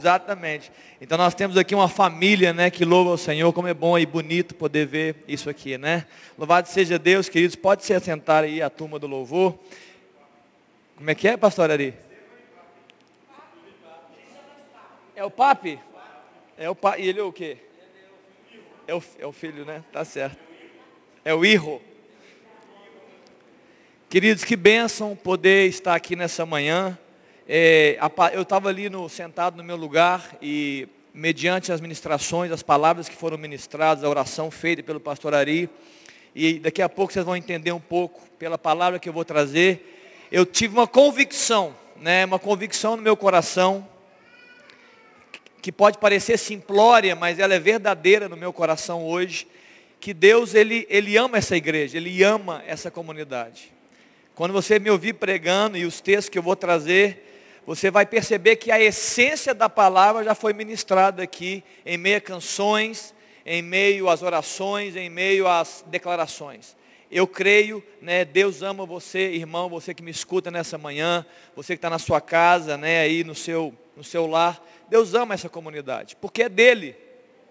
Exatamente. Então nós temos aqui uma família, né, que louva o Senhor, como é bom e bonito poder ver isso aqui, né? Louvado seja Deus, queridos. Pode se assentar aí a turma do louvor. Como é que é, pastor Ari? É o papi? É o papi. E ele é o quê? É o, é o filho, né? Tá certo. É o irro. Queridos, que bênção poder estar aqui nessa manhã. É, eu estava ali no, sentado no meu lugar e mediante as ministrações, as palavras que foram ministradas, a oração feita pelo pastor Ari, e daqui a pouco vocês vão entender um pouco pela palavra que eu vou trazer, eu tive uma convicção, né, uma convicção no meu coração, que pode parecer simplória, mas ela é verdadeira no meu coração hoje, que Deus ele, ele ama essa igreja, Ele ama essa comunidade. Quando você me ouvir pregando e os textos que eu vou trazer, você vai perceber que a essência da palavra já foi ministrada aqui, em meio a canções, em meio às orações, em meio às declarações. Eu creio, né, Deus ama você, irmão, você que me escuta nessa manhã, você que está na sua casa, né, aí no seu, no seu lar. Deus ama essa comunidade, porque é dele,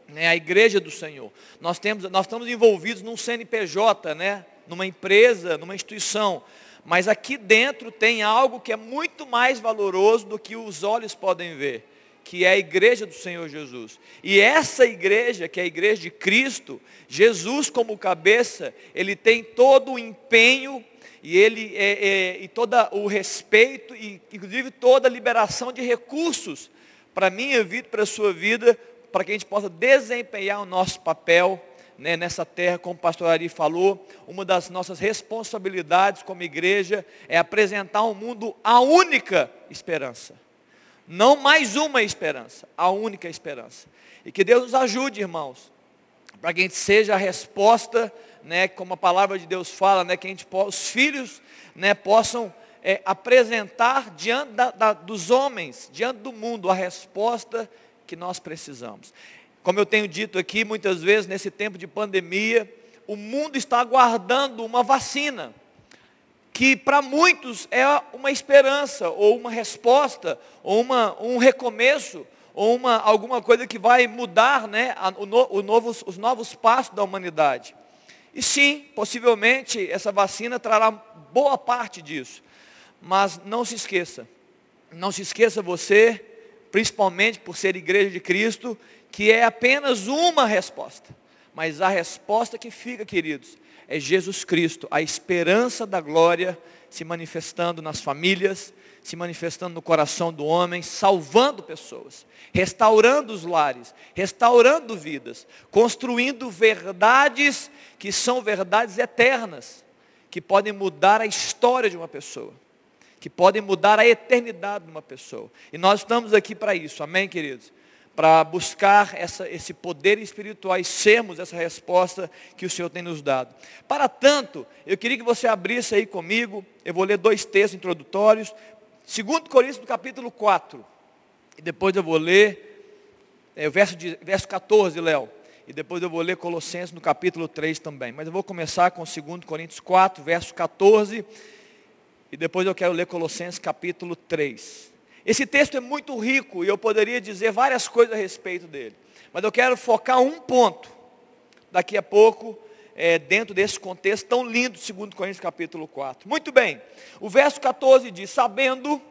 né, a igreja do Senhor. Nós, temos, nós estamos envolvidos num CNPJ, né, numa empresa, numa instituição, mas aqui dentro tem algo que é muito mais valoroso do que os olhos podem ver, que é a igreja do Senhor Jesus. E essa igreja, que é a igreja de Cristo, Jesus como cabeça, ele tem todo o empenho e ele é, é, e todo o respeito e inclusive toda a liberação de recursos para a minha vida, para a sua vida, para que a gente possa desempenhar o nosso papel né, nessa terra, como o pastor Ari falou, uma das nossas responsabilidades como igreja é apresentar ao mundo a única esperança. Não mais uma esperança, a única esperança. E que Deus nos ajude, irmãos, para que a gente seja a resposta, né, como a palavra de Deus fala, né, que a gente, os filhos né, possam é, apresentar diante da, da, dos homens, diante do mundo, a resposta que nós precisamos. Como eu tenho dito aqui muitas vezes, nesse tempo de pandemia, o mundo está aguardando uma vacina, que para muitos é uma esperança, ou uma resposta, ou uma, um recomeço, ou uma, alguma coisa que vai mudar né, o, o novos, os novos passos da humanidade. E sim, possivelmente essa vacina trará boa parte disso. Mas não se esqueça, não se esqueça você, principalmente por ser igreja de Cristo, que é apenas uma resposta. Mas a resposta que fica, queridos, é Jesus Cristo, a esperança da glória se manifestando nas famílias, se manifestando no coração do homem, salvando pessoas, restaurando os lares, restaurando vidas, construindo verdades que são verdades eternas, que podem mudar a história de uma pessoa, que podem mudar a eternidade de uma pessoa. E nós estamos aqui para isso, amém, queridos? Para buscar essa, esse poder espiritual e sermos essa resposta que o Senhor tem nos dado. Para tanto, eu queria que você abrisse aí comigo, eu vou ler dois textos introdutórios, 2 Coríntios do capítulo 4, e depois eu vou ler é, o verso, de, verso 14, Léo, e depois eu vou ler Colossenses no capítulo 3 também. Mas eu vou começar com 2 Coríntios 4, verso 14, e depois eu quero ler Colossenses capítulo 3. Esse texto é muito rico e eu poderia dizer várias coisas a respeito dele. Mas eu quero focar um ponto daqui a pouco, é, dentro desse contexto tão lindo, segundo Coríntios capítulo 4. Muito bem, o verso 14 diz, sabendo,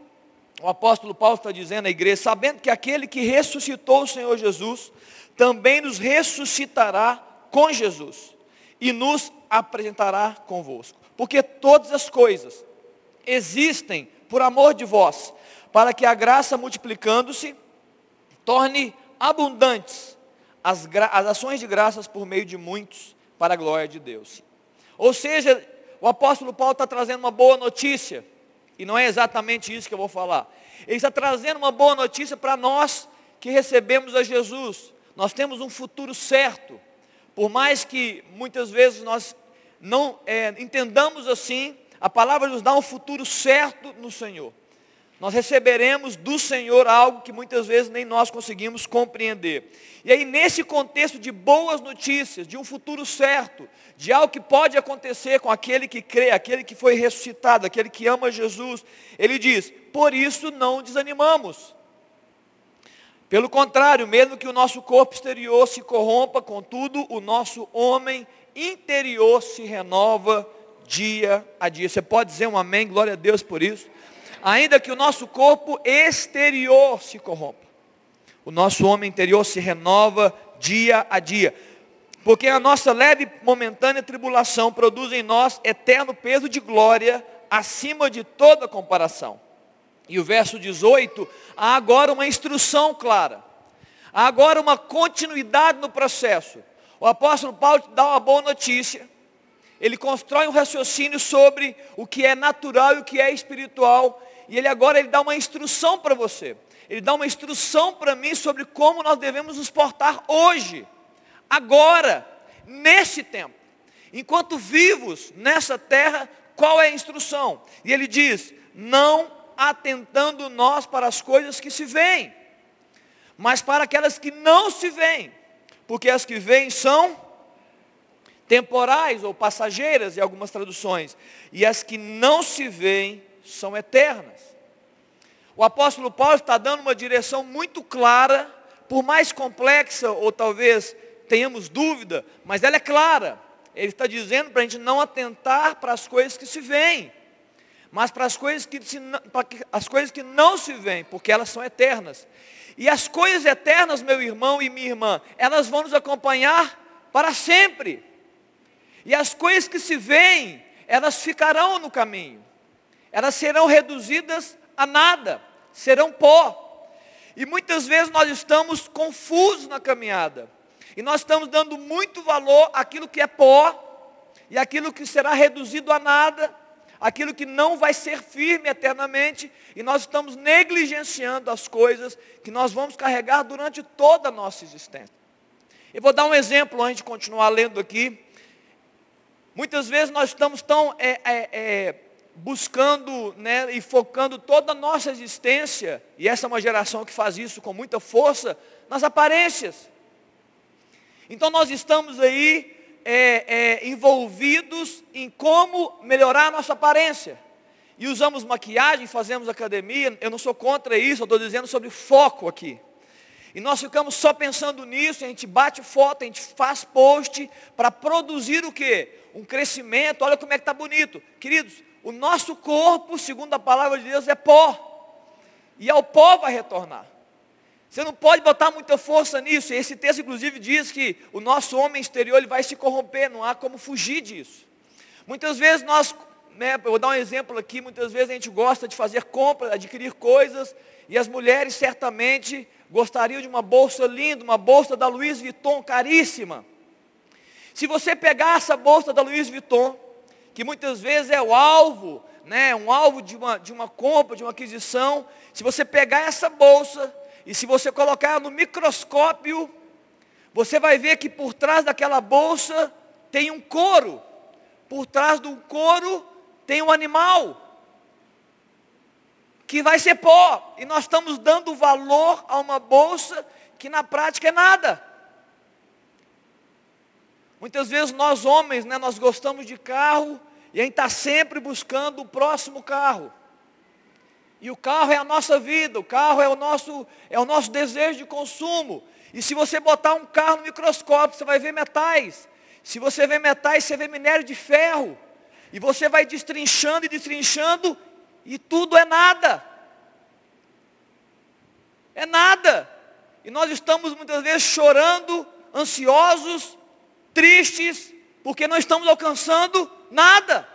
o apóstolo Paulo está dizendo à igreja, sabendo que aquele que ressuscitou o Senhor Jesus, também nos ressuscitará com Jesus e nos apresentará convosco. Porque todas as coisas existem por amor de vós, para que a graça multiplicando-se torne abundantes as, as ações de graças por meio de muitos para a glória de Deus. Ou seja, o apóstolo Paulo está trazendo uma boa notícia, e não é exatamente isso que eu vou falar. Ele está trazendo uma boa notícia para nós que recebemos a Jesus. Nós temos um futuro certo. Por mais que muitas vezes nós não é, entendamos assim, a palavra nos dá um futuro certo no Senhor nós receberemos do Senhor algo que muitas vezes nem nós conseguimos compreender. E aí, nesse contexto de boas notícias, de um futuro certo, de algo que pode acontecer com aquele que crê, aquele que foi ressuscitado, aquele que ama Jesus, ele diz: por isso não desanimamos. Pelo contrário, mesmo que o nosso corpo exterior se corrompa, contudo, o nosso homem interior se renova dia a dia. Você pode dizer um amém, glória a Deus por isso. Ainda que o nosso corpo exterior se corrompa, o nosso homem interior se renova dia a dia. Porque a nossa leve momentânea tribulação produz em nós eterno peso de glória acima de toda comparação. E o verso 18, há agora uma instrução clara. Há agora uma continuidade no processo. O apóstolo Paulo dá uma boa notícia. Ele constrói um raciocínio sobre o que é natural e o que é espiritual. E ele agora ele dá uma instrução para você. Ele dá uma instrução para mim sobre como nós devemos nos portar hoje, agora, nesse tempo. Enquanto vivos nessa terra, qual é a instrução? E ele diz: não atentando nós para as coisas que se veem, mas para aquelas que não se veem, porque as que veem são temporais ou passageiras em algumas traduções, e as que não se veem são eternas. O apóstolo Paulo está dando uma direção muito clara, por mais complexa ou talvez tenhamos dúvida, mas ela é clara. Ele está dizendo para a gente não atentar para as coisas que se veem, mas para as coisas que, se, as coisas que não se veem, porque elas são eternas. E as coisas eternas, meu irmão e minha irmã, elas vão nos acompanhar para sempre. E as coisas que se veem, elas ficarão no caminho. Elas serão reduzidas a nada, serão pó. E muitas vezes nós estamos confusos na caminhada. E nós estamos dando muito valor àquilo que é pó e aquilo que será reduzido a nada aquilo que não vai ser firme eternamente, e nós estamos negligenciando as coisas que nós vamos carregar durante toda a nossa existência. Eu vou dar um exemplo antes de continuar lendo aqui. Muitas vezes nós estamos tão é, é, é, buscando né, e focando toda a nossa existência, e essa é uma geração que faz isso com muita força, nas aparências. Então nós estamos aí é, é, envolvidos em como melhorar a nossa aparência. E usamos maquiagem, fazemos academia, eu não sou contra isso, eu estou dizendo sobre foco aqui. E nós ficamos só pensando nisso, a gente bate foto, a gente faz post para produzir o quê? Um crescimento, olha como é que está bonito. Queridos, o nosso corpo, segundo a palavra de Deus, é pó. E ao pó vai retornar. Você não pode botar muita força nisso. Esse texto, inclusive, diz que o nosso homem exterior ele vai se corromper, não há como fugir disso. Muitas vezes nós, né, vou dar um exemplo aqui, muitas vezes a gente gosta de fazer compras, adquirir coisas, e as mulheres certamente gostariam de uma bolsa linda, uma bolsa da Louis Vuitton caríssima. Se você pegar essa bolsa da Louis Vuitton, que muitas vezes é o alvo, né, um alvo de uma, de uma compra, de uma aquisição, se você pegar essa bolsa e se você colocar no microscópio, você vai ver que por trás daquela bolsa tem um couro. Por trás do couro tem um animal. Que vai ser pó. E nós estamos dando valor a uma bolsa que na prática é nada. Muitas vezes nós homens, né, nós gostamos de carro e a gente está sempre buscando o próximo carro. E o carro é a nossa vida, o carro é o nosso, é o nosso desejo de consumo. E se você botar um carro no microscópio, você vai ver metais. Se você vê metais, você vê minério de ferro. E você vai destrinchando e destrinchando, e tudo é nada. É nada. E nós estamos muitas vezes chorando, ansiosos, tristes, porque não estamos alcançando nada.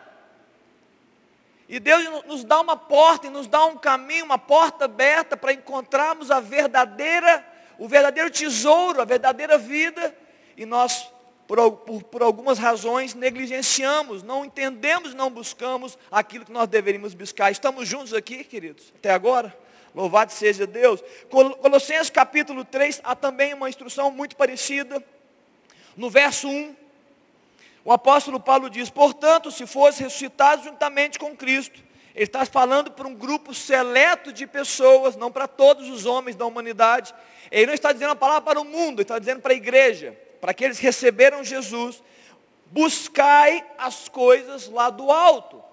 E Deus nos dá uma porta e nos dá um caminho, uma porta aberta para encontrarmos a verdadeira, o verdadeiro tesouro, a verdadeira vida. E nós, por, por, por algumas razões, negligenciamos, não entendemos, não buscamos aquilo que nós deveríamos buscar. Estamos juntos aqui, queridos, até agora? Louvado seja Deus. Colossenses capítulo 3, há também uma instrução muito parecida. No verso 1, o apóstolo Paulo diz, portanto, se fosse ressuscitado juntamente com Cristo, ele está falando para um grupo seleto de pessoas, não para todos os homens da humanidade. Ele não está dizendo a palavra para o mundo, ele está dizendo para a igreja, para aqueles que receberam Jesus. Buscai as coisas lá do alto,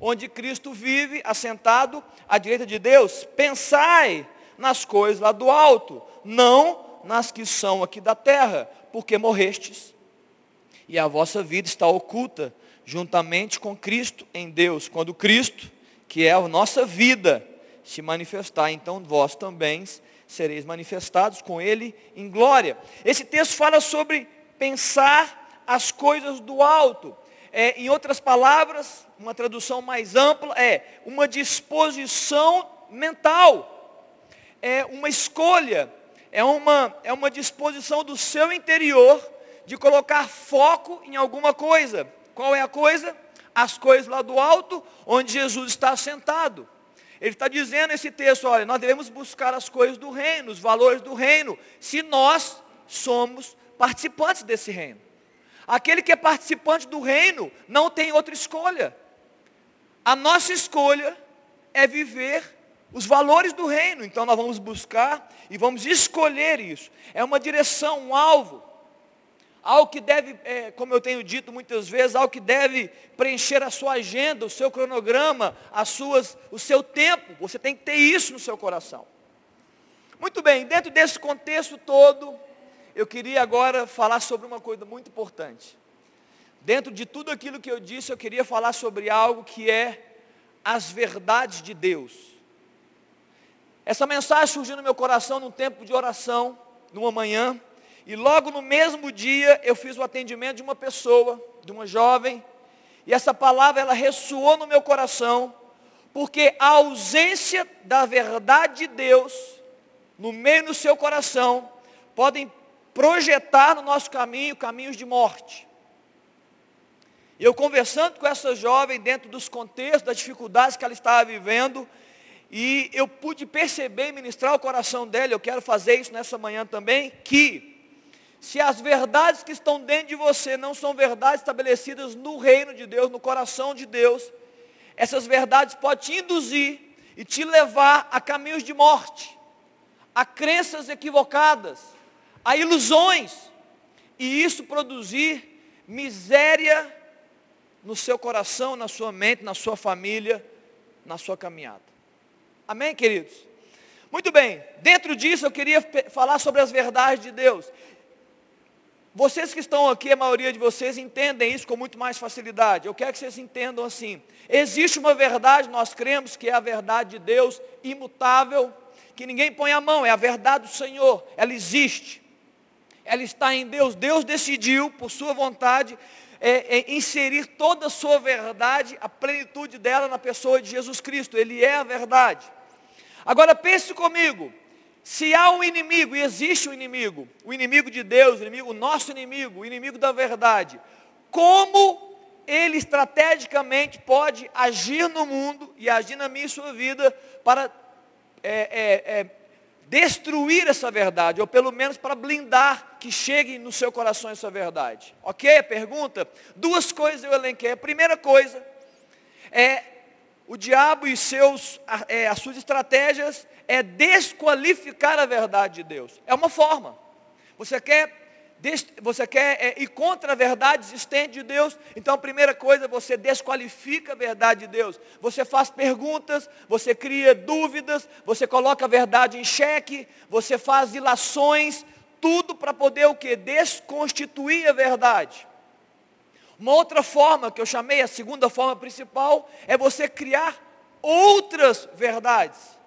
onde Cristo vive, assentado à direita de Deus. Pensai nas coisas lá do alto, não nas que são aqui da terra, porque morrestes. E a vossa vida está oculta juntamente com Cristo em Deus. Quando Cristo, que é a nossa vida, se manifestar, então vós também sereis manifestados com Ele em glória. Esse texto fala sobre pensar as coisas do alto. É, em outras palavras, uma tradução mais ampla é uma disposição mental. É uma escolha, é uma, é uma disposição do seu interior de colocar foco em alguma coisa. Qual é a coisa? As coisas lá do alto, onde Jesus está sentado. Ele está dizendo esse texto, olha, nós devemos buscar as coisas do reino, os valores do reino, se nós somos participantes desse reino. Aquele que é participante do reino não tem outra escolha. A nossa escolha é viver os valores do reino. Então nós vamos buscar e vamos escolher isso. É uma direção, um alvo. Algo que deve, é, como eu tenho dito muitas vezes, algo que deve preencher a sua agenda, o seu cronograma, as suas, o seu tempo. Você tem que ter isso no seu coração. Muito bem, dentro desse contexto todo, eu queria agora falar sobre uma coisa muito importante. Dentro de tudo aquilo que eu disse, eu queria falar sobre algo que é as verdades de Deus. Essa mensagem surgiu no meu coração num tempo de oração, numa manhã, e logo no mesmo dia eu fiz o atendimento de uma pessoa, de uma jovem, e essa palavra ela ressoou no meu coração, porque a ausência da verdade de Deus no meio do seu coração podem projetar no nosso caminho caminhos de morte. Eu conversando com essa jovem dentro dos contextos, das dificuldades que ela estava vivendo, e eu pude perceber e ministrar o coração dela, eu quero fazer isso nessa manhã também, que se as verdades que estão dentro de você não são verdades estabelecidas no reino de Deus, no coração de Deus, essas verdades podem te induzir e te levar a caminhos de morte, a crenças equivocadas, a ilusões, e isso produzir miséria no seu coração, na sua mente, na sua família, na sua caminhada. Amém, queridos? Muito bem, dentro disso eu queria falar sobre as verdades de Deus. Vocês que estão aqui, a maioria de vocês entendem isso com muito mais facilidade. Eu quero que vocês entendam assim. Existe uma verdade, nós cremos que é a verdade de Deus, imutável, que ninguém põe a mão, é a verdade do Senhor. Ela existe. Ela está em Deus. Deus decidiu, por sua vontade, é, é, inserir toda a sua verdade, a plenitude dela na pessoa de Jesus Cristo. Ele é a verdade. Agora pense comigo, se há um inimigo, e existe um inimigo, o inimigo de Deus, o, inimigo, o nosso inimigo, o inimigo da verdade, como ele estrategicamente pode agir no mundo e agir na minha e sua vida para é, é, é, destruir essa verdade, ou pelo menos para blindar que chegue no seu coração essa verdade. Ok? A pergunta? Duas coisas eu elenquei. A primeira coisa é o diabo e seus, é, as suas estratégias é desqualificar a verdade de Deus. É uma forma. Você quer, você quer é, ir contra a verdade existente de Deus, então a primeira coisa, você desqualifica a verdade de Deus. Você faz perguntas, você cria dúvidas, você coloca a verdade em xeque, você faz ilações, tudo para poder o que? Desconstituir a verdade. Uma outra forma, que eu chamei a segunda forma principal, é você criar outras verdades.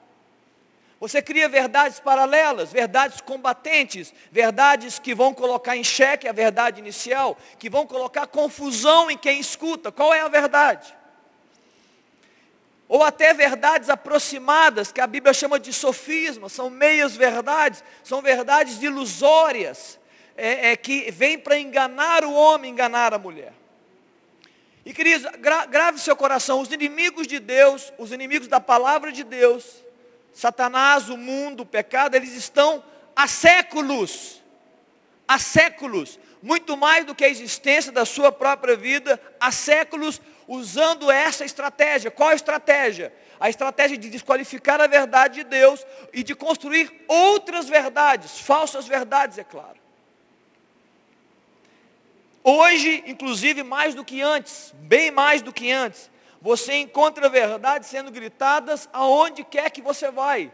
Você cria verdades paralelas, verdades combatentes, verdades que vão colocar em xeque a verdade inicial, que vão colocar confusão em quem escuta. Qual é a verdade? Ou até verdades aproximadas, que a Bíblia chama de sofismas, são meias verdades, são verdades ilusórias, é, é que vêm para enganar o homem, enganar a mulher. E queridos, gra grave seu coração, os inimigos de Deus, os inimigos da palavra de Deus, Satanás, o mundo, o pecado, eles estão há séculos, há séculos, muito mais do que a existência da sua própria vida, há séculos usando essa estratégia. Qual a estratégia? A estratégia de desqualificar a verdade de Deus e de construir outras verdades, falsas verdades, é claro. Hoje, inclusive mais do que antes, bem mais do que antes, você encontra verdades sendo gritadas aonde quer que você vai.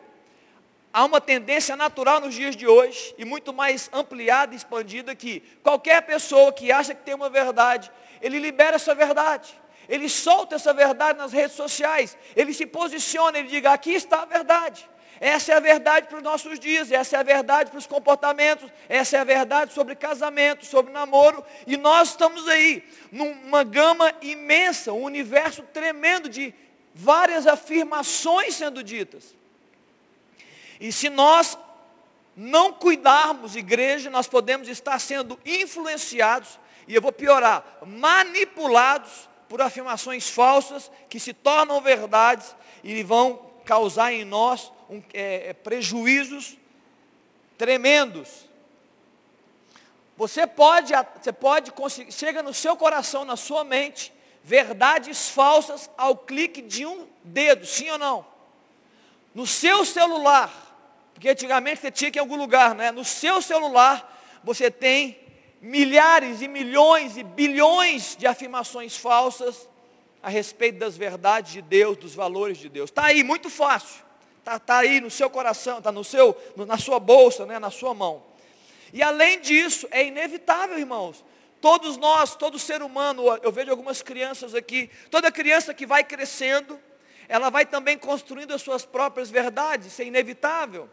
há uma tendência natural nos dias de hoje, e muito mais ampliada e expandida, que qualquer pessoa que acha que tem uma verdade, ele libera essa verdade. Ele solta essa verdade nas redes sociais. Ele se posiciona, ele diga, aqui está a verdade. Essa é a verdade para os nossos dias, essa é a verdade para os comportamentos, essa é a verdade sobre casamento, sobre namoro, e nós estamos aí, numa gama imensa, um universo tremendo de várias afirmações sendo ditas. E se nós não cuidarmos, igreja, nós podemos estar sendo influenciados, e eu vou piorar, manipulados por afirmações falsas que se tornam verdades e vão causar em nós um, é, é prejuízos tremendos. Você pode, você pode conseguir, chega no seu coração, na sua mente, verdades falsas ao clique de um dedo, sim ou não? No seu celular, porque antigamente você tinha que ir em algum lugar, né? No seu celular, você tem milhares e milhões e bilhões de afirmações falsas a respeito das verdades de Deus, dos valores de Deus. Está aí, muito fácil. Está tá aí no seu coração, está no seu, na sua bolsa, né, na sua mão. E além disso, é inevitável, irmãos. Todos nós, todo ser humano, eu vejo algumas crianças aqui, toda criança que vai crescendo, ela vai também construindo as suas próprias verdades, isso é inevitável.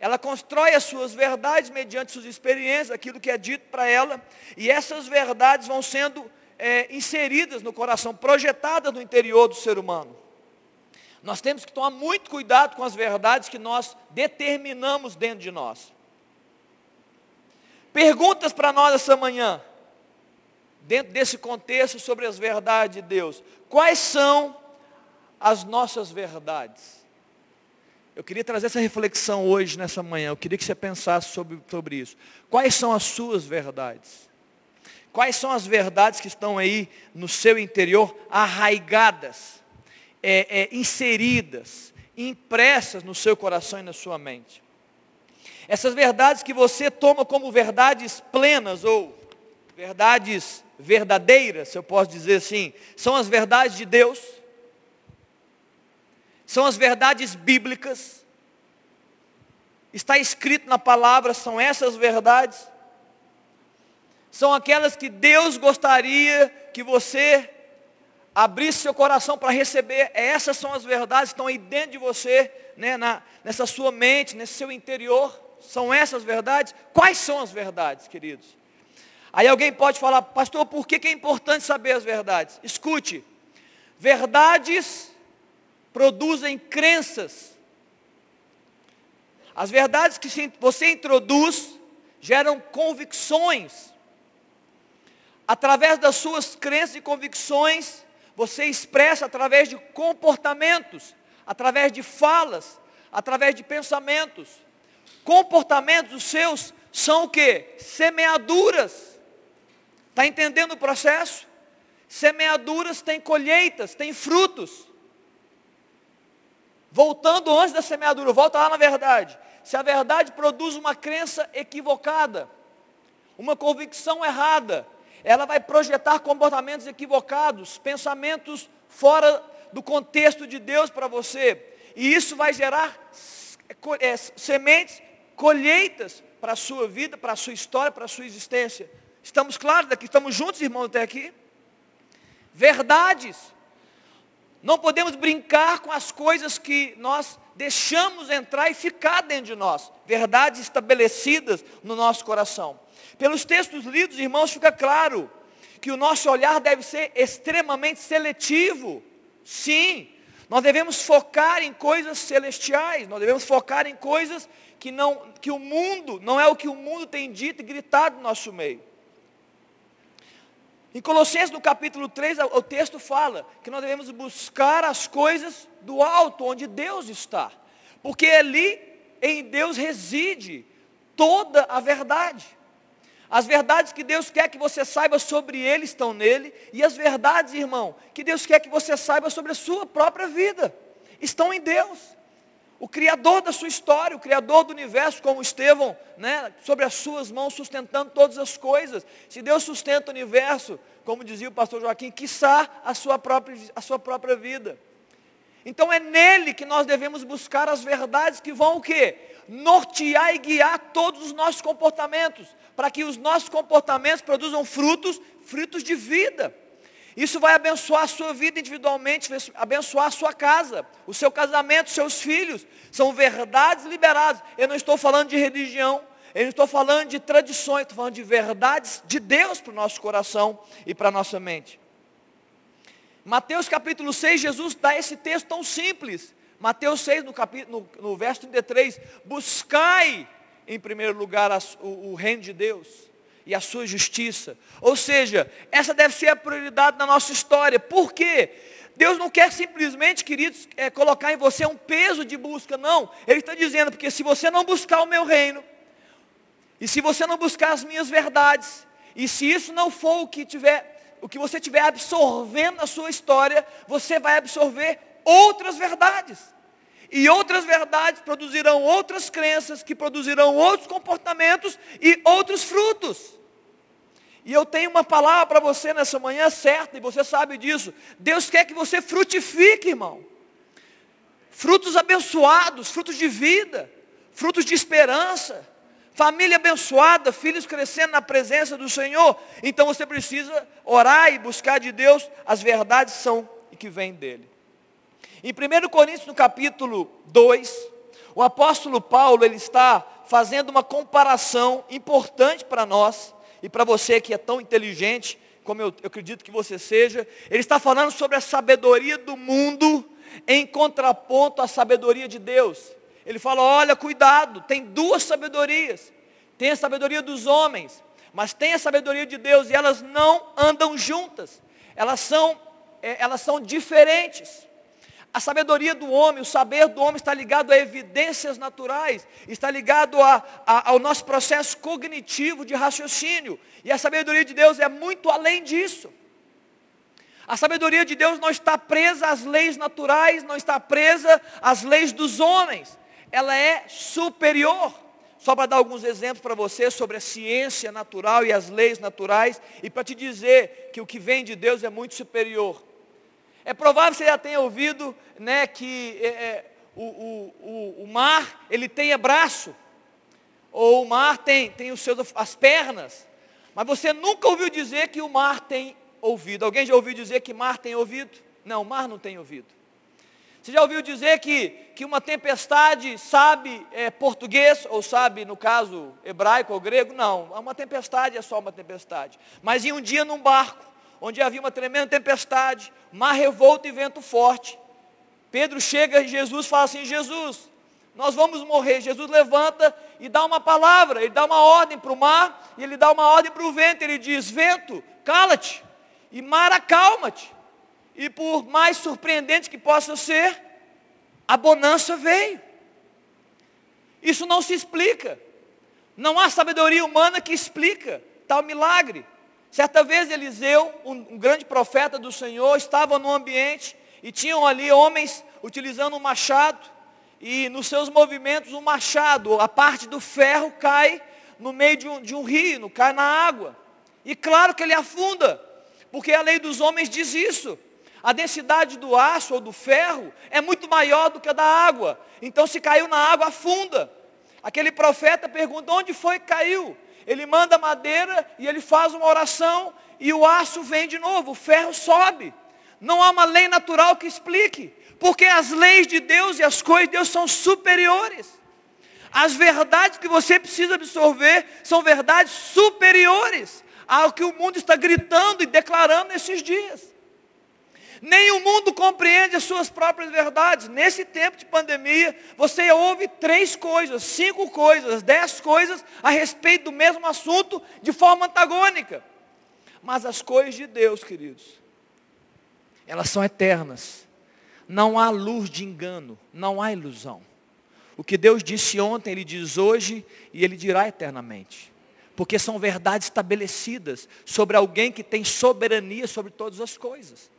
Ela constrói as suas verdades mediante suas experiências, aquilo que é dito para ela, e essas verdades vão sendo é, inseridas no coração, projetadas no interior do ser humano. Nós temos que tomar muito cuidado com as verdades que nós determinamos dentro de nós. Perguntas para nós essa manhã, dentro desse contexto sobre as verdades de Deus. Quais são as nossas verdades? Eu queria trazer essa reflexão hoje, nessa manhã. Eu queria que você pensasse sobre, sobre isso. Quais são as suas verdades? Quais são as verdades que estão aí no seu interior, arraigadas, é, é, inseridas, impressas no seu coração e na sua mente? Essas verdades que você toma como verdades plenas ou verdades verdadeiras, se eu posso dizer assim, são as verdades de Deus são as verdades bíblicas. Está escrito na palavra, são essas verdades. São aquelas que Deus gostaria que você abrisse seu coração para receber. Essas são as verdades que estão aí dentro de você, né, na, nessa sua mente, nesse seu interior. São essas verdades? Quais são as verdades, queridos? Aí alguém pode falar, pastor, por que, que é importante saber as verdades? Escute, verdades produzem crenças. As verdades que você introduz geram convicções. Através das suas crenças e convicções, você expressa através de comportamentos, através de falas, através de pensamentos. Comportamentos os seus são o que? Semeaduras. Está entendendo o processo? Semeaduras têm colheitas, têm frutos. Voltando antes da semeadura, volta lá na verdade. Se a verdade produz uma crença equivocada, uma convicção errada, ela vai projetar comportamentos equivocados, pensamentos fora do contexto de Deus para você. E isso vai gerar é, sementes, colheitas para a sua vida, para a sua história, para a sua existência. Estamos claros daqui? Estamos juntos, irmãos, até aqui? Verdades não podemos brincar com as coisas que nós deixamos entrar e ficar dentro de nós. Verdades estabelecidas no nosso coração. Pelos textos lidos, irmãos, fica claro que o nosso olhar deve ser extremamente seletivo. Sim, nós devemos focar em coisas celestiais, nós devemos focar em coisas que, não, que o mundo, não é o que o mundo tem dito e gritado no nosso meio. Em Colossenses, no capítulo 3, o texto fala que nós devemos buscar as coisas do alto, onde Deus está. Porque ali, em Deus, reside toda a verdade. As verdades que Deus quer que você saiba sobre Ele estão nele. E as verdades, irmão, que Deus quer que você saiba sobre a sua própria vida, estão em Deus o Criador da sua história, o Criador do universo, como Estevão, né, sobre as suas mãos, sustentando todas as coisas. Se Deus sustenta o universo, como dizia o pastor Joaquim, quiçá a sua própria, a sua própria vida. Então é nele que nós devemos buscar as verdades que vão o quê? Nortear e guiar todos os nossos comportamentos, para que os nossos comportamentos produzam frutos, frutos de vida. Isso vai abençoar a sua vida individualmente, abençoar a sua casa, o seu casamento, seus filhos. São verdades liberadas. Eu não estou falando de religião, eu não estou falando de tradições, estou falando de verdades de Deus para o nosso coração e para a nossa mente. Mateus capítulo 6, Jesus dá esse texto tão simples. Mateus 6, no, capítulo, no, no verso 33, buscai em primeiro lugar o, o reino de Deus e a sua justiça. Ou seja, essa deve ser a prioridade na nossa história. Por quê? Deus não quer simplesmente, queridos, é, colocar em você um peso de busca, não. Ele está dizendo, porque se você não buscar o meu reino, e se você não buscar as minhas verdades, e se isso não for o que tiver, o que você tiver absorvendo na sua história, você vai absorver outras verdades. E outras verdades produzirão outras crenças, que produzirão outros comportamentos e outros frutos. E eu tenho uma palavra para você nessa manhã certa, e você sabe disso. Deus quer que você frutifique, irmão. Frutos abençoados, frutos de vida, frutos de esperança família abençoada, filhos crescendo na presença do Senhor. Então você precisa orar e buscar de Deus as verdades são e que vêm dele. Em 1 Coríntios, no capítulo 2, o apóstolo Paulo, ele está fazendo uma comparação importante para nós e para você que é tão inteligente, como eu, eu acredito que você seja. Ele está falando sobre a sabedoria do mundo em contraponto à sabedoria de Deus. Ele fala: olha, cuidado, tem duas sabedorias. Tem a sabedoria dos homens, mas tem a sabedoria de Deus, e elas não andam juntas. Elas são, é, elas são diferentes. A sabedoria do homem, o saber do homem está ligado a evidências naturais, está ligado a, a, ao nosso processo cognitivo de raciocínio. E a sabedoria de Deus é muito além disso. A sabedoria de Deus não está presa às leis naturais, não está presa às leis dos homens ela é superior. Só para dar alguns exemplos para você sobre a ciência natural e as leis naturais, e para te dizer que o que vem de Deus é muito superior. É provável que você já tenha ouvido né, que é, é o, o, o, mar ele tenha braço, ou o mar tem, tem os seus, as pernas, mas você nunca ouviu dizer que o mar tem ouvido. Alguém já ouviu dizer que mar tem ouvido? Não, o mar não tem ouvido. Você já ouviu dizer que, que uma tempestade sabe é, português, ou sabe, no caso, hebraico ou grego? Não, uma tempestade é só uma tempestade. Mas em um dia num barco, onde havia uma tremenda tempestade, mar revolto e vento forte, Pedro chega e Jesus fala assim, Jesus, nós vamos morrer. Jesus levanta e dá uma palavra, ele dá uma ordem para o mar, e ele dá uma ordem para o vento, ele diz, vento, cala-te, e mar, acalma-te. E por mais surpreendente que possa ser, a bonança veio. Isso não se explica. Não há sabedoria humana que explica tal milagre. Certa vez Eliseu, um, grande profeta do Senhor, estava no ambiente e tinham ali homens utilizando um machado e nos seus movimentos o um machado, a parte do ferro cai no meio de um, de um rio, cai na água. E claro que ele afunda, porque a lei dos homens diz isso. A densidade do aço ou do ferro é muito maior do que a da água. Então se caiu na água, afunda. Aquele profeta pergunta, onde foi que caiu? Ele manda madeira e ele faz uma oração e o aço vem de novo, o ferro sobe. Não há uma lei natural que explique, porque as leis de Deus e as coisas de Deus são superiores. As verdades que você precisa absorver são verdades superiores ao que o mundo está gritando e declarando nesses dias. Nem o mundo compreende as suas próprias verdades. Nesse tempo de pandemia, você ouve três coisas, cinco coisas, dez coisas a respeito do mesmo assunto de forma antagônica. Mas as coisas de Deus, queridos, elas são eternas. Não há luz de engano, não há ilusão. O que Deus disse ontem, Ele diz hoje e Ele dirá eternamente. Porque são verdades estabelecidas sobre alguém que tem soberania sobre todas as coisas.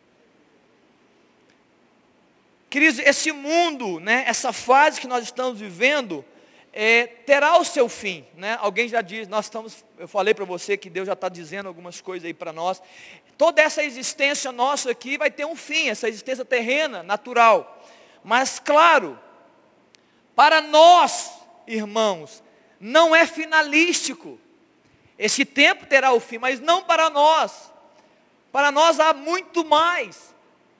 Queridos, esse mundo, né, essa fase que nós estamos vivendo, é, terá o seu fim. Né? Alguém já diz, nós estamos, eu falei para você que Deus já está dizendo algumas coisas aí para nós. Toda essa existência nossa aqui vai ter um fim, essa existência terrena, natural. Mas claro, para nós, irmãos, não é finalístico. Esse tempo terá o fim, mas não para nós. Para nós há muito mais.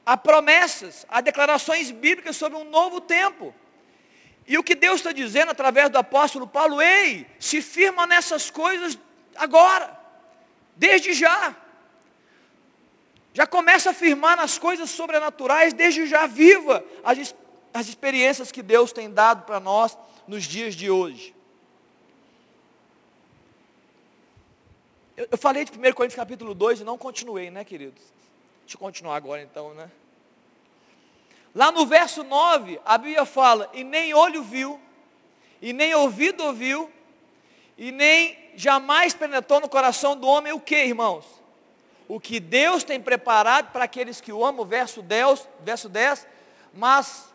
Há promessas, há declarações bíblicas sobre um novo tempo. E o que Deus está dizendo através do apóstolo Paulo, ei, se firma nessas coisas agora, desde já. Já começa a firmar nas coisas sobrenaturais, desde já viva as, as experiências que Deus tem dado para nós nos dias de hoje. Eu, eu falei de 1 Coríntios capítulo 2 e não continuei, né, queridos? Deixa eu continuar agora então, né? Lá no verso 9, a Bíblia fala, e nem olho viu, e nem ouvido ouviu, e nem jamais penetrou no coração do homem o que, irmãos? O que Deus tem preparado para aqueles que o amam, verso 10, verso 10, mas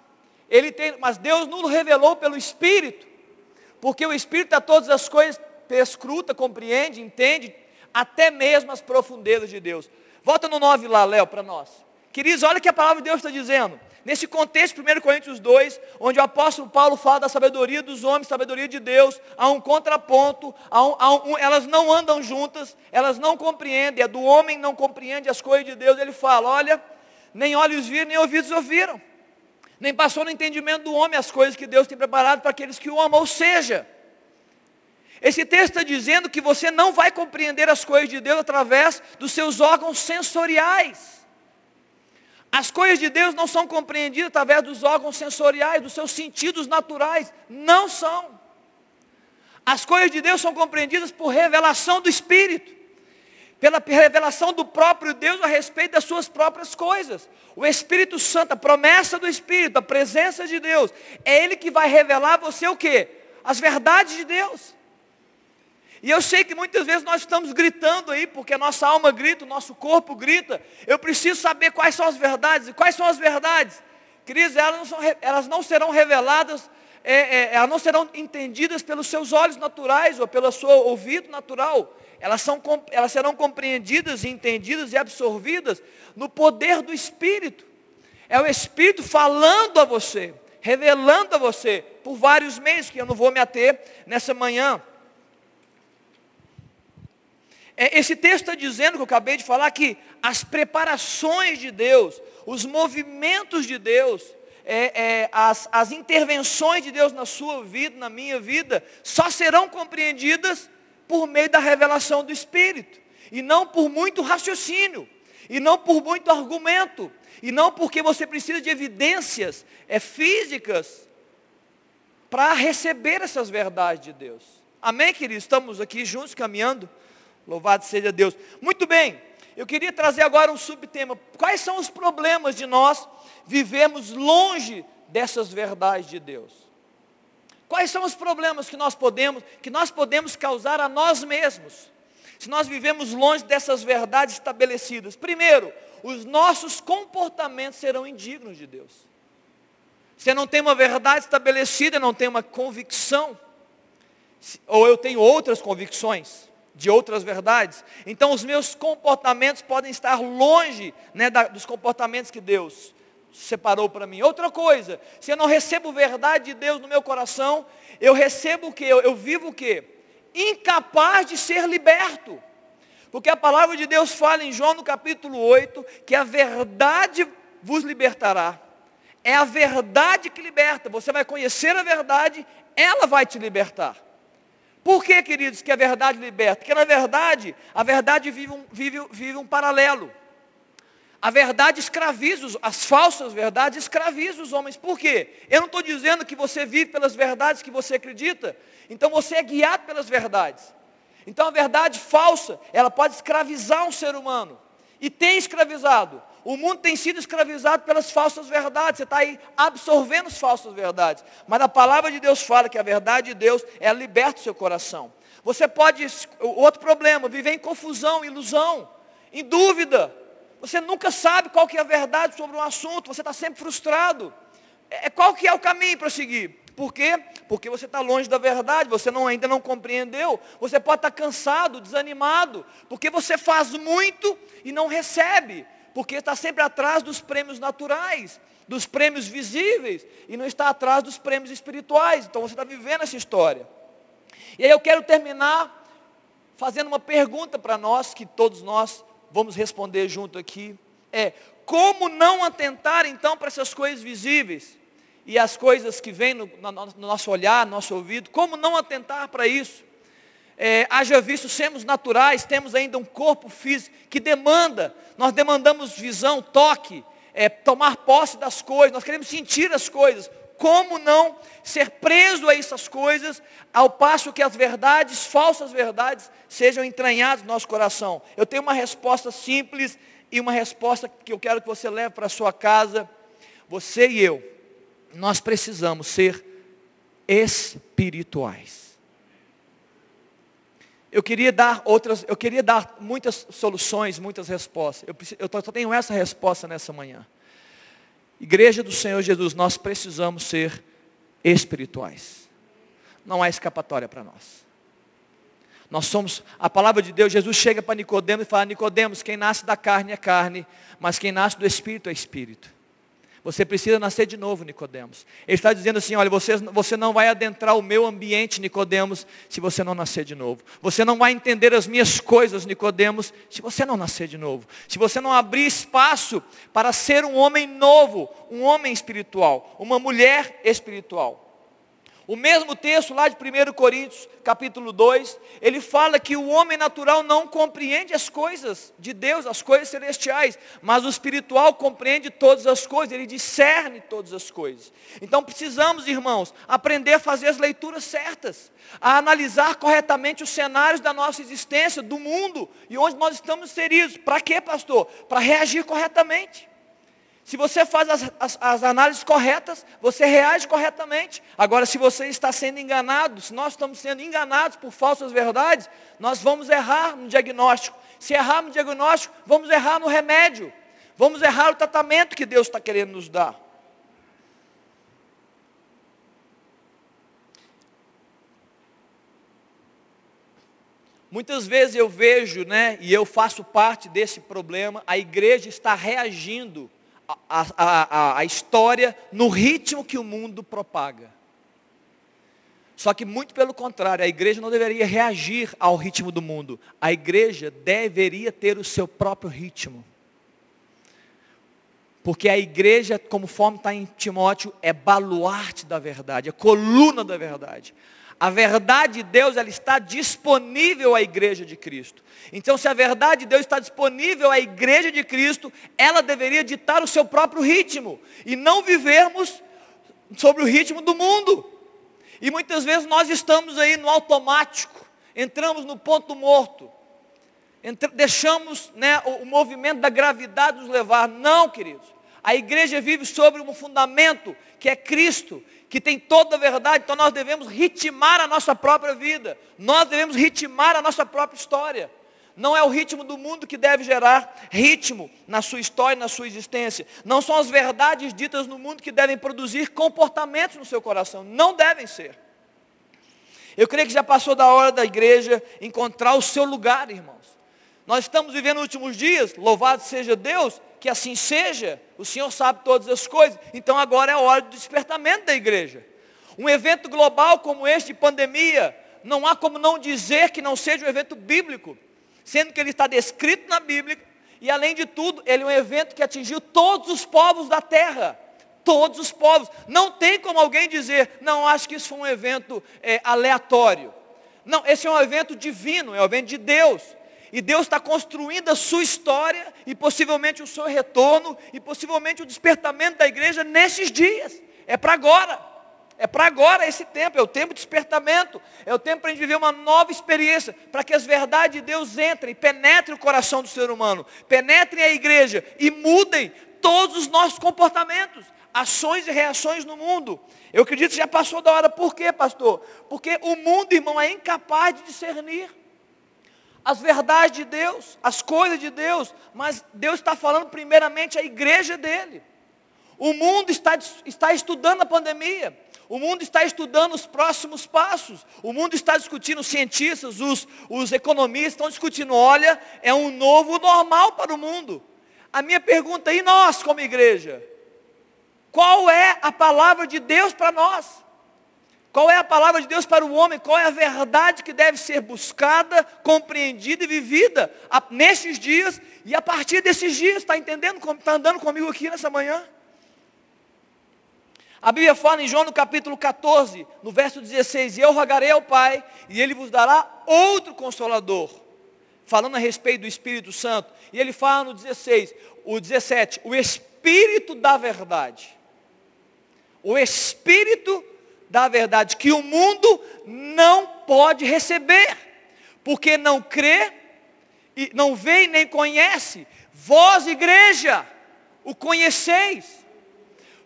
ele tem, mas Deus nos revelou pelo Espírito, porque o Espírito a todas as coisas perscruta, compreende, entende, até mesmo as profundezas de Deus. Volta no 9 lá, Léo, para nós. Queridos, olha o que a palavra de Deus está dizendo. Nesse contexto, 1 Coríntios 2, onde o apóstolo Paulo fala da sabedoria dos homens, sabedoria de Deus, há um contraponto, há um, há um, elas não andam juntas, elas não compreendem, é do homem não compreende as coisas de Deus. Ele fala, olha, nem olhos viram, nem ouvidos ouviram, nem passou no entendimento do homem as coisas que Deus tem preparado para aqueles que o amam. Ou seja, esse texto está dizendo que você não vai compreender as coisas de Deus através dos seus órgãos sensoriais. As coisas de Deus não são compreendidas através dos órgãos sensoriais, dos seus sentidos naturais. Não são. As coisas de Deus são compreendidas por revelação do Espírito. Pela revelação do próprio Deus a respeito das suas próprias coisas. O Espírito Santo, a promessa do Espírito, a presença de Deus, é Ele que vai revelar a você o que? As verdades de Deus. E eu sei que muitas vezes nós estamos gritando aí, porque a nossa alma grita, o nosso corpo grita. Eu preciso saber quais são as verdades. E quais são as verdades? Queridos, elas não, são, elas não serão reveladas, é, é, elas não serão entendidas pelos seus olhos naturais ou pelo seu ouvido natural. Elas, são, elas serão compreendidas, entendidas e absorvidas no poder do Espírito. É o Espírito falando a você, revelando a você, por vários meios, que eu não vou me ater nessa manhã. É, esse texto está dizendo, que eu acabei de falar, que as preparações de Deus, os movimentos de Deus, é, é, as, as intervenções de Deus na sua vida, na minha vida, só serão compreendidas por meio da revelação do Espírito. E não por muito raciocínio. E não por muito argumento. E não porque você precisa de evidências é, físicas para receber essas verdades de Deus. Amém, queridos? Estamos aqui juntos caminhando. Louvado seja Deus. Muito bem, eu queria trazer agora um subtema. Quais são os problemas de nós vivemos longe dessas verdades de Deus? Quais são os problemas que nós podemos, que nós podemos causar a nós mesmos? Se nós vivemos longe dessas verdades estabelecidas. Primeiro, os nossos comportamentos serão indignos de Deus. Você não tem uma verdade estabelecida, não tem uma convicção, ou eu tenho outras convicções de outras verdades. Então os meus comportamentos podem estar longe né, da, dos comportamentos que Deus separou para mim. Outra coisa, se eu não recebo verdade de Deus no meu coração, eu recebo o que? Eu, eu vivo o que? Incapaz de ser liberto. Porque a palavra de Deus fala em João no capítulo 8, que a verdade vos libertará. É a verdade que liberta. Você vai conhecer a verdade, ela vai te libertar. Por que, queridos, que a verdade liberta? Porque na verdade, a verdade vive um, vive, vive um paralelo. A verdade escraviza, as falsas verdades escravizam os homens. Por quê? Eu não estou dizendo que você vive pelas verdades que você acredita. Então você é guiado pelas verdades. Então a verdade falsa, ela pode escravizar um ser humano. E tem escravizado. O mundo tem sido escravizado pelas falsas verdades. Você está aí absorvendo as falsas verdades. Mas a palavra de Deus fala que a verdade de Deus é liberta o seu coração. Você pode, outro problema, viver em confusão, ilusão, em dúvida. Você nunca sabe qual que é a verdade sobre um assunto. Você está sempre frustrado. É, qual que é o caminho para seguir? Por quê? Porque você está longe da verdade, você não, ainda não compreendeu. Você pode estar tá cansado, desanimado, porque você faz muito e não recebe porque está sempre atrás dos prêmios naturais. dos prêmios visíveis e não está atrás dos prêmios espirituais. Então você está vivendo essa história. E aí eu quero terminar fazendo uma pergunta para nós, que todos nós vamos responder junto aqui. É, como não atentar então para essas coisas visíveis e as coisas que vêm no, no, no nosso olhar, no nosso ouvido, como não atentar para isso? É, haja visto sermos naturais, temos ainda um corpo físico que demanda, nós demandamos visão, toque, é, tomar posse das coisas, nós queremos sentir as coisas. Como não ser preso a essas coisas, ao passo que as verdades, falsas verdades, sejam entranhadas no nosso coração? Eu tenho uma resposta simples e uma resposta que eu quero que você leve para a sua casa. Você e eu, nós precisamos ser espirituais. Eu queria dar outras, eu queria dar muitas soluções, muitas respostas. Eu, eu só tenho essa resposta nessa manhã. Igreja do Senhor Jesus, nós precisamos ser espirituais. Não há escapatória para nós. Nós somos, a palavra de Deus, Jesus chega para Nicodemos e fala, Nicodemos, quem nasce da carne é carne, mas quem nasce do Espírito é Espírito. Você precisa nascer de novo, Nicodemos. Ele está dizendo assim, olha, você, você não vai adentrar o meu ambiente, Nicodemos, se você não nascer de novo. Você não vai entender as minhas coisas, Nicodemos, se você não nascer de novo. Se você não abrir espaço para ser um homem novo, um homem espiritual, uma mulher espiritual. O mesmo texto lá de 1 Coríntios, capítulo 2, ele fala que o homem natural não compreende as coisas de Deus, as coisas celestiais, mas o espiritual compreende todas as coisas, ele discerne todas as coisas. Então precisamos, irmãos, aprender a fazer as leituras certas, a analisar corretamente os cenários da nossa existência, do mundo e onde nós estamos inseridos. Para quê, pastor? Para reagir corretamente. Se você faz as, as, as, análises corretas, você reage corretamente. Agora, se você está sendo enganado, se nós estamos sendo enganados por falsas verdades, nós vamos errar no diagnóstico. Se errar no diagnóstico, vamos errar no remédio. Vamos errar o tratamento que Deus está querendo nos dar. Muitas vezes eu vejo, né, e eu faço parte desse problema, a igreja está reagindo a, a, a, história no ritmo que o mundo propaga. Só que muito pelo contrário, a igreja não deveria reagir ao ritmo do mundo. A igreja deveria ter o seu próprio ritmo. Porque a igreja, conforme está em Timóteo, é baluarte da verdade, é coluna da verdade. A verdade de Deus ela está disponível à igreja de Cristo. Então, se a verdade de Deus está disponível à igreja de Cristo, ela deveria ditar o seu próprio ritmo e não vivermos sobre o ritmo do mundo. E muitas vezes nós estamos aí no automático, entramos no ponto morto, deixamos né, o, o movimento da gravidade nos levar. Não, queridos. A igreja vive sobre um fundamento que é Cristo, que tem toda a verdade, então nós devemos ritmar a nossa própria vida, nós devemos ritmar a nossa própria história. Não é o ritmo do mundo que deve gerar ritmo na sua história, na sua existência. Não são as verdades ditas no mundo que devem produzir comportamentos no seu coração. Não devem ser. Eu creio que já passou da hora da igreja encontrar o seu lugar, irmãos. Nós estamos vivendo os últimos dias, louvado seja Deus, que assim seja, o Senhor sabe todas as coisas, então agora é a hora do despertamento da igreja. Um evento global como este de pandemia, não há como não dizer que não seja um evento bíblico, sendo que ele está descrito na Bíblia, e além de tudo, ele é um evento que atingiu todos os povos da terra. Todos os povos. Não tem como alguém dizer, não, acho que isso foi um evento é, aleatório. Não, esse é um evento divino, é um evento de Deus. E Deus está construindo a sua história e possivelmente o seu retorno e possivelmente o despertamento da igreja nesses dias. É para agora. É para agora esse tempo, é o tempo de despertamento, é o tempo para a gente viver uma nova experiência, para que as verdades de Deus entrem, penetrem o coração do ser humano, penetrem a igreja e mudem todos os nossos comportamentos, ações e reações no mundo. Eu acredito que já passou da hora. Por quê, pastor? Porque o mundo, irmão, é incapaz de discernir as verdades de Deus, as coisas de Deus, mas Deus está falando primeiramente à igreja dele. O mundo está, está estudando a pandemia, o mundo está estudando os próximos passos, o mundo está discutindo, os cientistas, os, os economistas estão discutindo, olha, é um novo normal para o mundo. A minha pergunta, e nós como igreja? Qual é a palavra de Deus para nós? Qual é a palavra de Deus para o homem? Qual é a verdade que deve ser buscada, compreendida e vivida nesses dias e a partir desses dias? Está entendendo? Está andando comigo aqui nessa manhã? A Bíblia fala em João no capítulo 14, no verso 16: E eu rogarei ao Pai, e Ele vos dará outro consolador. Falando a respeito do Espírito Santo. E ele fala no 16, o 17, o Espírito da verdade. O Espírito da verdade que o mundo não pode receber, porque não crê, não vê e nem conhece. Vós, igreja, o conheceis,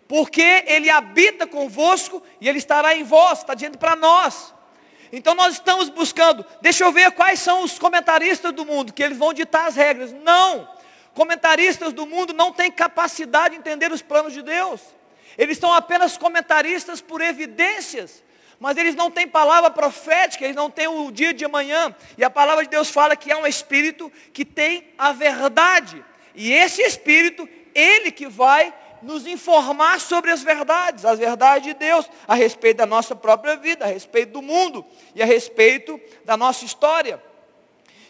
porque ele habita convosco e ele estará em vós, está dizendo para nós. Então nós estamos buscando, deixa eu ver quais são os comentaristas do mundo, que eles vão ditar as regras. Não, comentaristas do mundo não têm capacidade de entender os planos de Deus. Eles são apenas comentaristas por evidências, mas eles não têm palavra profética, eles não têm o dia de amanhã. E a palavra de Deus fala que é um espírito que tem a verdade. E esse espírito, ele que vai nos informar sobre as verdades, as verdades de Deus, a respeito da nossa própria vida, a respeito do mundo e a respeito da nossa história.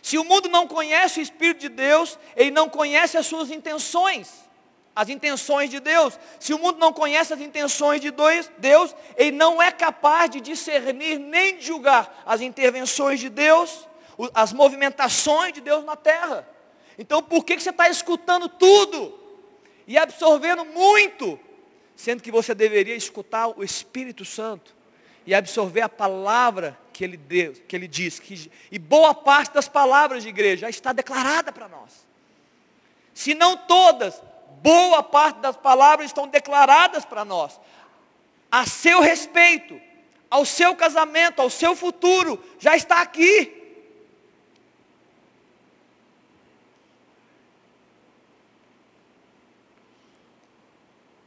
Se o mundo não conhece o Espírito de Deus, ele não conhece as suas intenções as intenções de Deus. Se o mundo não conhece as intenções de Deus, ele não é capaz de discernir nem de julgar as intervenções de Deus, as movimentações de Deus na terra. Então por que você está escutando tudo e absorvendo muito, sendo que você deveria escutar o Espírito Santo e absorver a palavra que ele, deu, que ele diz, que, e boa parte das palavras de igreja já está declarada para nós. Se não todas, boa parte das palavras estão declaradas para nós. A seu respeito, ao seu casamento, ao seu futuro, já está aqui.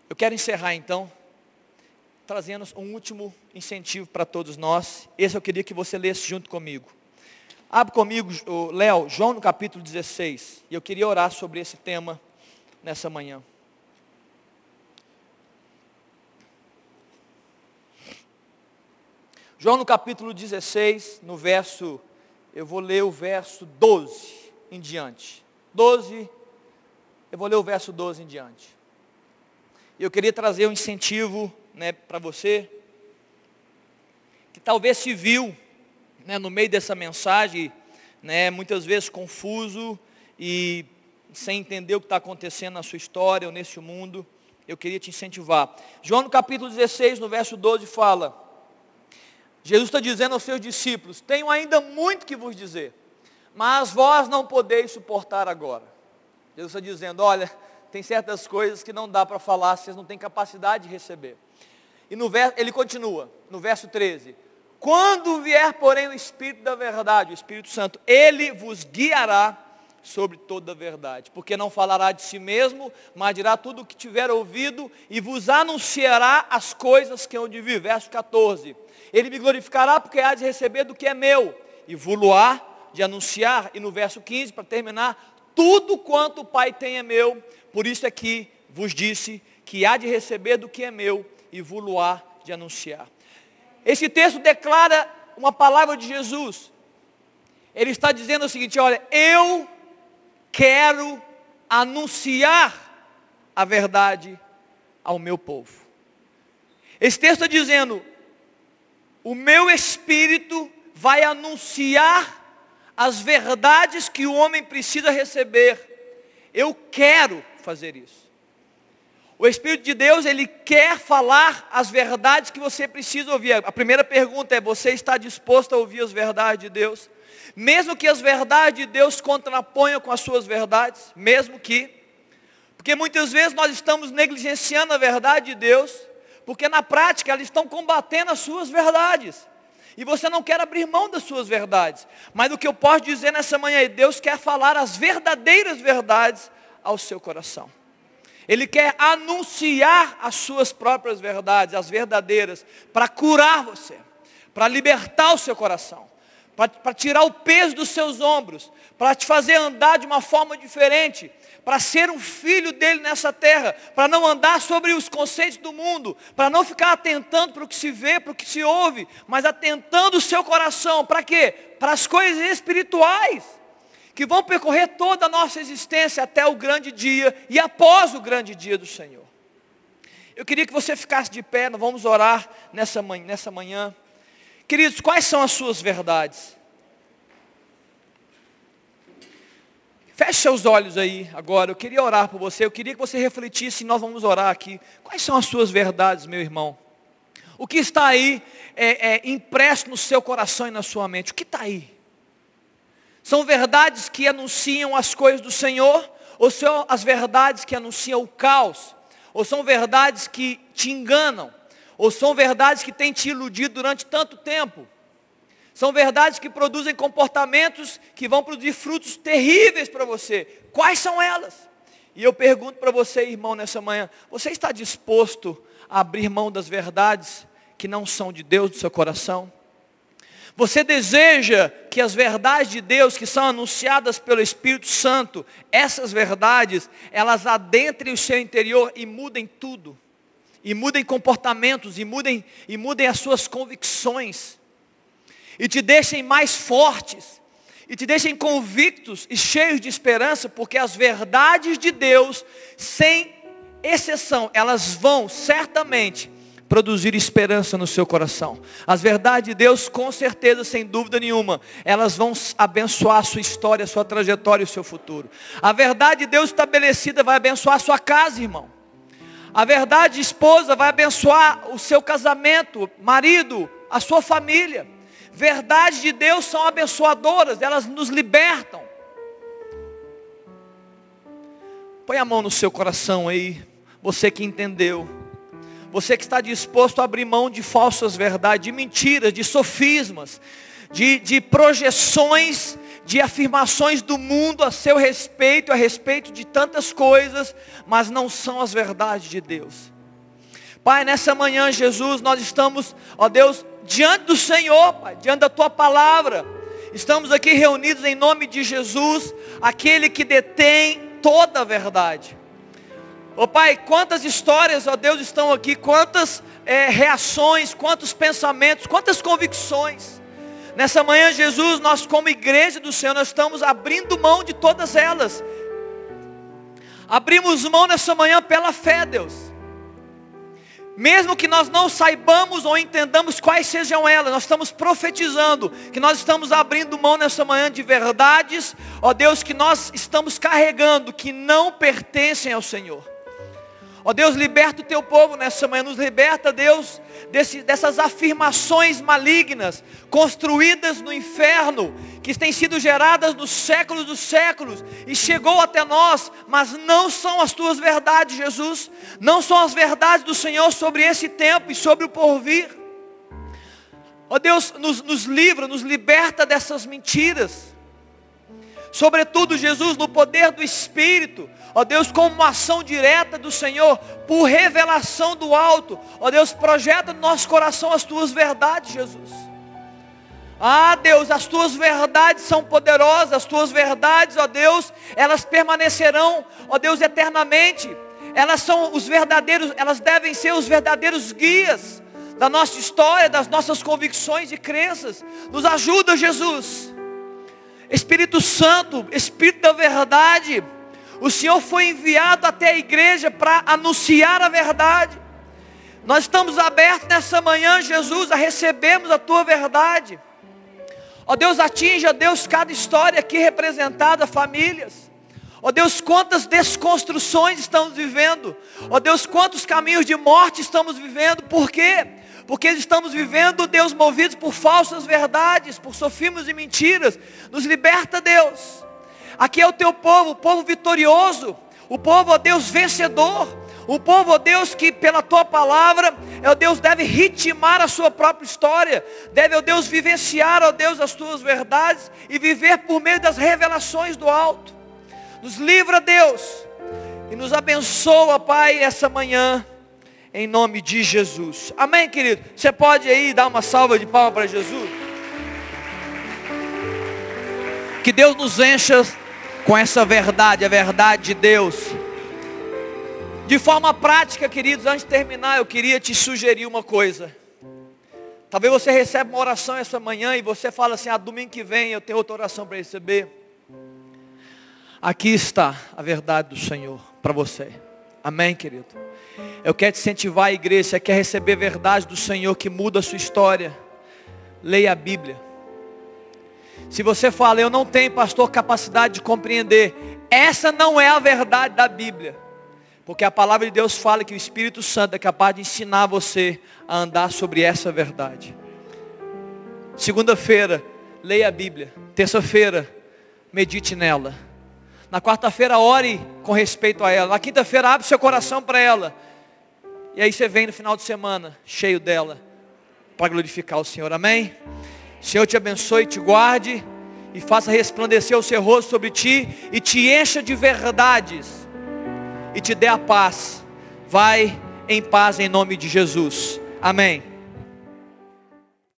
Eu quero encerrar então, trazendo um último incentivo para todos nós. Esse eu queria que você lesse junto comigo. Abre comigo, Léo, João no capítulo 16. E eu queria orar sobre esse tema nessa manhã. João no capítulo 16, no verso, eu vou ler o verso 12 em diante. 12, eu vou ler o verso 12 em diante. Eu queria trazer um incentivo né, para você, que talvez se viu né, no meio dessa mensagem, né, muitas vezes confuso e sem entender o que está acontecendo na sua história ou nesse mundo, eu queria te incentivar. João no capítulo 16, no verso 12, fala, Jesus está dizendo aos seus discípulos, tenho ainda muito que vos dizer, mas vós não podeis suportar agora. Jesus está dizendo, olha, tem certas coisas que não dá para falar, vocês não têm capacidade de receber. E no verso, ele continua, no verso 13, quando vier, porém, o Espírito da verdade, o Espírito Santo, ele vos guiará sobre toda a verdade, porque não falará de si mesmo, mas dirá tudo o que tiver ouvido e vos anunciará as coisas que hão de vir. Verso 14. Ele me glorificará porque há de receber do que é meu e vou-lo-á de anunciar. E no verso 15, para terminar, tudo quanto o Pai tem é meu, por isso é que vos disse que há de receber do que é meu e vou-lo-á de anunciar. Esse texto declara uma palavra de Jesus. Ele está dizendo o seguinte, olha, eu quero anunciar a verdade ao meu povo. Esse texto está dizendo, o meu espírito vai anunciar as verdades que o homem precisa receber. Eu quero fazer isso. O Espírito de Deus, ele quer falar as verdades que você precisa ouvir. A primeira pergunta é: você está disposto a ouvir as verdades de Deus? Mesmo que as verdades de Deus contraponham com as suas verdades, mesmo que, porque muitas vezes nós estamos negligenciando a verdade de Deus, porque na prática elas estão combatendo as suas verdades. E você não quer abrir mão das suas verdades. Mas o que eu posso dizer nessa manhã é, Deus quer falar as verdadeiras verdades ao seu coração. Ele quer anunciar as suas próprias verdades, as verdadeiras, para curar você, para libertar o seu coração para tirar o peso dos seus ombros, para te fazer andar de uma forma diferente, para ser um filho dele nessa terra, para não andar sobre os conceitos do mundo, para não ficar atentando para o que se vê, para o que se ouve, mas atentando o seu coração, para quê? Para as coisas espirituais, que vão percorrer toda a nossa existência até o grande dia e após o grande dia do Senhor. Eu queria que você ficasse de pé, nós vamos orar nessa manhã. Nessa manhã. Queridos, quais são as suas verdades? Feche seus olhos aí agora. Eu queria orar por você. Eu queria que você refletisse nós vamos orar aqui. Quais são as suas verdades, meu irmão? O que está aí é, é, impresso no seu coração e na sua mente? O que está aí? São verdades que anunciam as coisas do Senhor? Ou são as verdades que anunciam o caos? Ou são verdades que te enganam? Ou são verdades que têm te iludido durante tanto tempo? São verdades que produzem comportamentos que vão produzir frutos terríveis para você. Quais são elas? E eu pergunto para você, irmão, nessa manhã, você está disposto a abrir mão das verdades que não são de Deus do seu coração? Você deseja que as verdades de Deus que são anunciadas pelo Espírito Santo, essas verdades, elas adentrem o seu interior e mudem tudo. E mudem comportamentos, e mudem, e mudem as suas convicções e te deixem mais fortes, e te deixem convictos e cheios de esperança, porque as verdades de Deus, sem exceção, elas vão certamente produzir esperança no seu coração. As verdades de Deus, com certeza, sem dúvida nenhuma, elas vão abençoar a sua história, a sua trajetória e o seu futuro. A verdade de Deus estabelecida vai abençoar a sua casa, irmão. A verdade de esposa vai abençoar o seu casamento, marido, a sua família verdades de Deus são abençoadoras, elas nos libertam. Põe a mão no seu coração aí, você que entendeu. Você que está disposto a abrir mão de falsas verdades, de mentiras, de sofismas, de, de projeções, de afirmações do mundo a seu respeito, a respeito de tantas coisas, mas não são as verdades de Deus. Pai, nessa manhã, Jesus, nós estamos, ó Deus, diante do Senhor, Pai, diante da Tua palavra. Estamos aqui reunidos em nome de Jesus, aquele que detém toda a verdade. Ó Pai, quantas histórias, ó Deus, estão aqui, quantas é, reações, quantos pensamentos, quantas convicções. Nessa manhã, Jesus, nós como igreja do Senhor, nós estamos abrindo mão de todas elas. Abrimos mão nessa manhã pela fé, Deus. Mesmo que nós não saibamos ou entendamos quais sejam elas, nós estamos profetizando que nós estamos abrindo mão nessa manhã de verdades, ó Deus, que nós estamos carregando, que não pertencem ao Senhor. Ó Deus, liberta o teu povo nessa manhã, nos liberta, Deus, desse, dessas afirmações malignas, construídas no inferno, que têm sido geradas nos séculos dos séculos, e chegou até nós, mas não são as tuas verdades, Jesus, não são as verdades do Senhor sobre esse tempo e sobre o porvir. Ó Deus, nos, nos livra, nos liberta dessas mentiras. Sobretudo, Jesus, no poder do Espírito, ó Deus, como uma ação direta do Senhor, por revelação do alto, ó Deus, projeta no nosso coração as tuas verdades, Jesus. Ah, Deus, as tuas verdades são poderosas, as tuas verdades, ó Deus, elas permanecerão, ó Deus, eternamente. Elas são os verdadeiros, elas devem ser os verdadeiros guias da nossa história, das nossas convicções e crenças. Nos ajuda, Jesus. Espírito Santo, Espírito da verdade, o Senhor foi enviado até a igreja para anunciar a verdade. Nós estamos abertos nessa manhã, Jesus, a recebermos a tua verdade. Ó Deus, atinja, Deus, cada história aqui representada, famílias. Ó Deus, quantas desconstruções estamos vivendo. Ó Deus, quantos caminhos de morte estamos vivendo. Por quê? Porque estamos vivendo, Deus, movidos por falsas verdades, por sofismas e mentiras. Nos liberta, Deus. Aqui é o teu povo, o povo vitorioso, o povo, ó Deus, vencedor. O povo, ó Deus, que pela tua palavra, ó Deus, deve ritmar a sua própria história. Deve, ó Deus, vivenciar, ó Deus, as tuas verdades e viver por meio das revelações do alto. Nos livra, Deus, e nos abençoa, Pai, essa manhã, em nome de Jesus. Amém, querido? Você pode aí dar uma salva de palmas para Jesus? Que Deus nos encha com essa verdade, a verdade de Deus. De forma prática, queridos, antes de terminar, eu queria te sugerir uma coisa. Talvez você receba uma oração essa manhã e você fala assim, ah, domingo que vem eu tenho outra oração para receber. Aqui está a verdade do Senhor para você. Amém, querido? Eu quero te incentivar a igreja, quer receber verdade do Senhor que muda a sua história. Leia a Bíblia. Se você fala, eu não tenho, pastor, capacidade de compreender, essa não é a verdade da Bíblia. Porque a palavra de Deus fala que o Espírito Santo é capaz de ensinar você a andar sobre essa verdade. Segunda-feira, leia a Bíblia. Terça-feira, medite nela. Na quarta-feira, ore com respeito a ela. Na quinta-feira, abre seu coração para ela. E aí você vem no final de semana, cheio dela, para glorificar o Senhor. Amém? Senhor te abençoe, te guarde e faça resplandecer o seu rosto sobre ti e te encha de verdades e te dê a paz. Vai em paz em nome de Jesus. Amém.